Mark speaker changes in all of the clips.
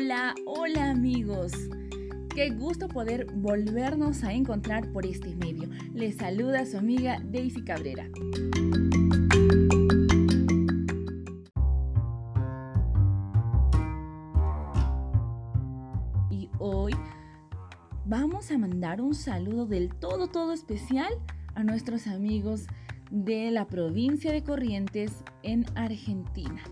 Speaker 1: Hola, hola amigos. Qué gusto poder volvernos a encontrar por este medio. Les saluda su amiga Daisy Cabrera. Y hoy vamos a mandar un saludo del todo, todo especial a nuestros amigos de la provincia de Corrientes en Argentina.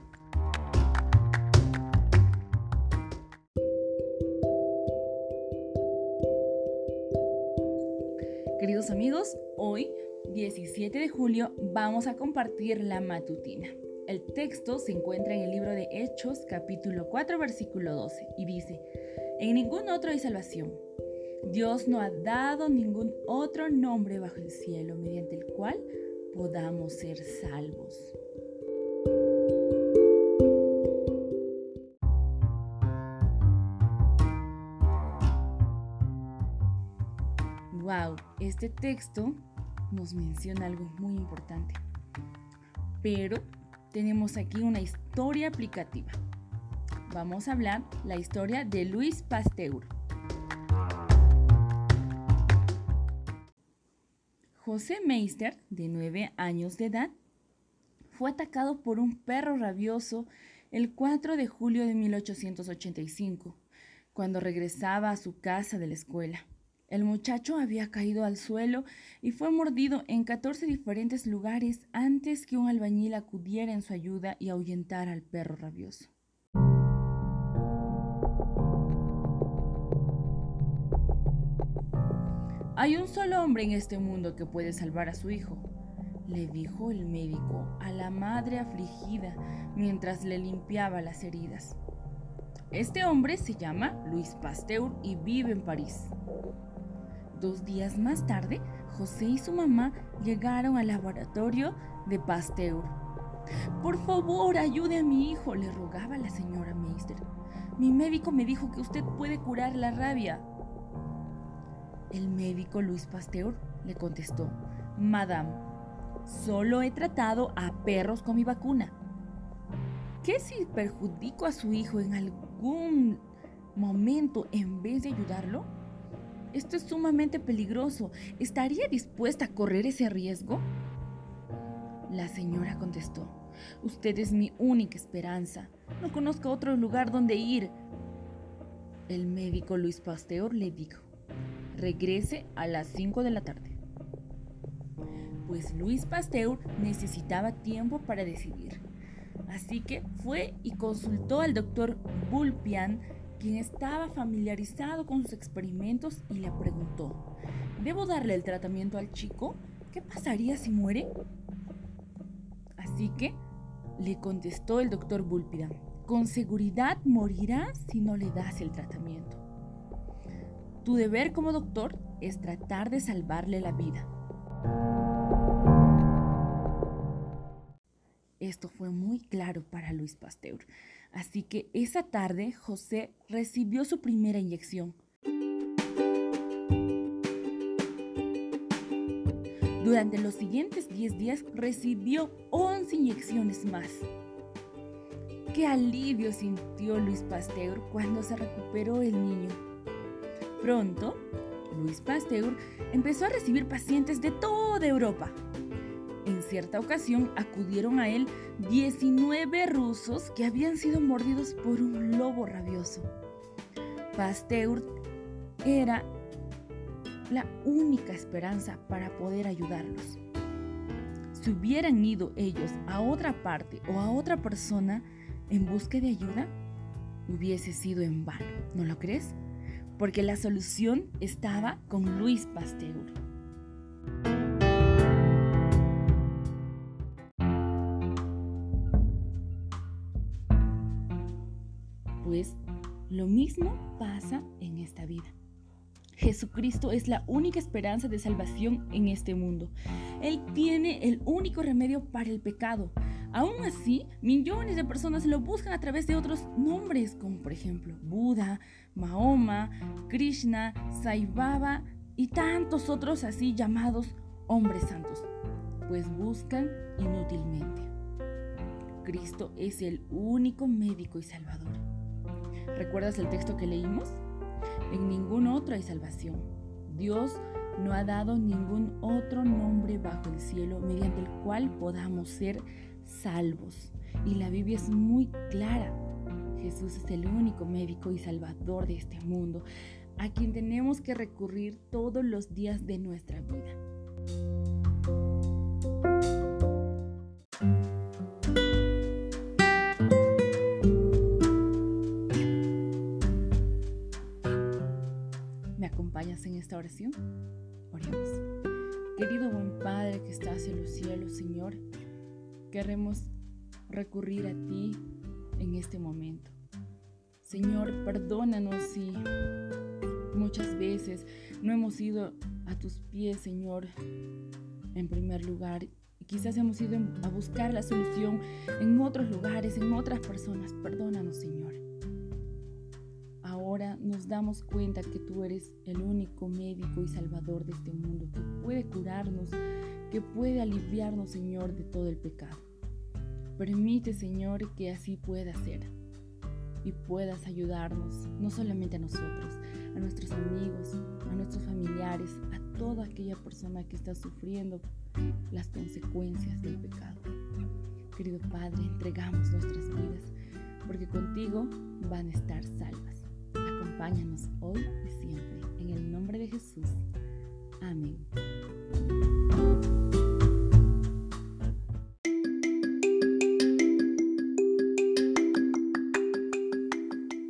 Speaker 1: Queridos amigos, hoy, 17 de julio, vamos a compartir la matutina. El texto se encuentra en el libro de Hechos, capítulo 4, versículo 12, y dice, En ningún otro hay salvación. Dios no ha dado ningún otro nombre bajo el cielo mediante el cual podamos ser salvos. Wow, este texto nos menciona algo muy importante. Pero tenemos aquí una historia aplicativa. Vamos a hablar la historia de Luis Pasteur. José Meister, de 9 años de edad, fue atacado por un perro rabioso el 4 de julio de 1885, cuando regresaba a su casa de la escuela. El muchacho había caído al suelo y fue mordido en 14 diferentes lugares antes que un albañil acudiera en su ayuda y ahuyentara al perro rabioso. Hay un solo hombre en este mundo que puede salvar a su hijo, le dijo el médico a la madre afligida mientras le limpiaba las heridas. Este hombre se llama Luis Pasteur y vive en París. Dos días más tarde, José y su mamá llegaron al laboratorio de Pasteur. Por favor, ayude a mi hijo, le rogaba la señora Meister. Mi médico me dijo que usted puede curar la rabia. El médico Luis Pasteur le contestó, Madame, solo he tratado a perros con mi vacuna. ¿Qué si perjudico a su hijo en algún momento en vez de ayudarlo? Esto es sumamente peligroso. ¿Estaría dispuesta a correr ese riesgo? La señora contestó, Usted es mi única esperanza. No conozco otro lugar donde ir. El médico Luis Pasteur le dijo, regrese a las 5 de la tarde. Pues Luis Pasteur necesitaba tiempo para decidir. Así que fue y consultó al doctor Bulpian quien estaba familiarizado con sus experimentos y le preguntó, ¿debo darle el tratamiento al chico? ¿Qué pasaría si muere? Así que le contestó el doctor Búlpida, con seguridad morirá si no le das el tratamiento. Tu deber como doctor es tratar de salvarle la vida. Esto fue muy claro para Luis Pasteur. Así que esa tarde José recibió su primera inyección. Durante los siguientes 10 días recibió 11 inyecciones más. Qué alivio sintió Luis Pasteur cuando se recuperó el niño. Pronto, Luis Pasteur empezó a recibir pacientes de toda Europa. En cierta ocasión acudieron a él 19 rusos que habían sido mordidos por un lobo rabioso. Pasteur era la única esperanza para poder ayudarlos. Si hubieran ido ellos a otra parte o a otra persona en busca de ayuda, hubiese sido en vano, ¿no lo crees? Porque la solución estaba con Luis Pasteur. Lo mismo pasa en esta vida. Jesucristo es la única esperanza de salvación en este mundo. Él tiene el único remedio para el pecado. Aún así, millones de personas lo buscan a través de otros nombres, como por ejemplo Buda, Mahoma, Krishna, Sai Baba y tantos otros así llamados hombres santos, pues buscan inútilmente. Cristo es el único médico y salvador. ¿Recuerdas el texto que leímos? En ningún otro hay salvación. Dios no ha dado ningún otro nombre bajo el cielo mediante el cual podamos ser salvos. Y la Biblia es muy clara. Jesús es el único médico y salvador de este mundo, a quien tenemos que recurrir todos los días de nuestra vida. Esta oración? Oremos. Querido buen Padre que estás en los cielos, Señor, queremos recurrir a ti en este momento. Señor, perdónanos si muchas veces no hemos ido a tus pies, Señor, en primer lugar. Y quizás hemos ido a buscar la solución en otros lugares, en otras personas. Perdónanos, Señor. Nos damos cuenta que tú eres el único médico y salvador de este mundo, que puede curarnos, que puede aliviarnos, Señor, de todo el pecado. Permite, Señor, que así pueda ser y puedas ayudarnos, no solamente a nosotros, a nuestros amigos, a nuestros familiares, a toda aquella persona que está sufriendo las consecuencias del pecado. Querido Padre, entregamos nuestras vidas porque contigo van a estar salvas. Acompáñanos hoy y siempre. En el nombre de Jesús. Amén.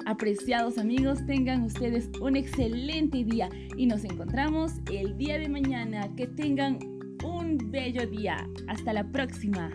Speaker 1: Apreciados amigos, tengan ustedes un excelente día y nos encontramos el día de mañana. Que tengan un bello día. Hasta la próxima.